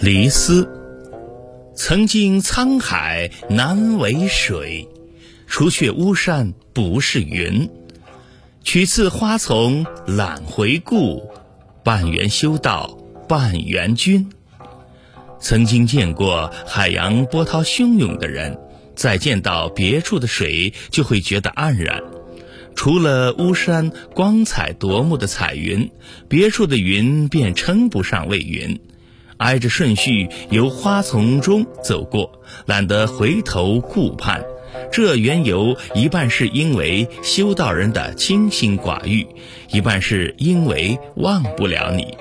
离思。曾经沧海难为水，除却巫山不是云。取次花丛懒回顾，半缘修道半缘君。曾经见过海洋波涛汹涌的人，再见到别处的水，就会觉得黯然。除了巫山光彩夺目的彩云，别处的云便称不上为云。挨着顺序由花丛中走过，懒得回头顾盼。这缘由一半是因为修道人的清心寡欲，一半是因为忘不了你。